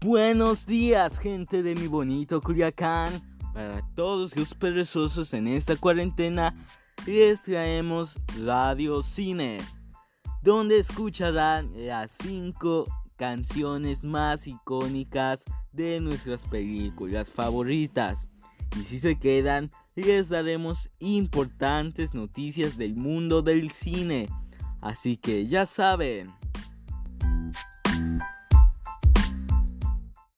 Buenos días, gente de mi bonito Culiacán. Para todos los perezosos en esta cuarentena, les traemos Radio Cine, donde escucharán las 5 canciones más icónicas de nuestras películas favoritas. Y si se quedan, les daremos importantes noticias del mundo del cine. Así que ya saben.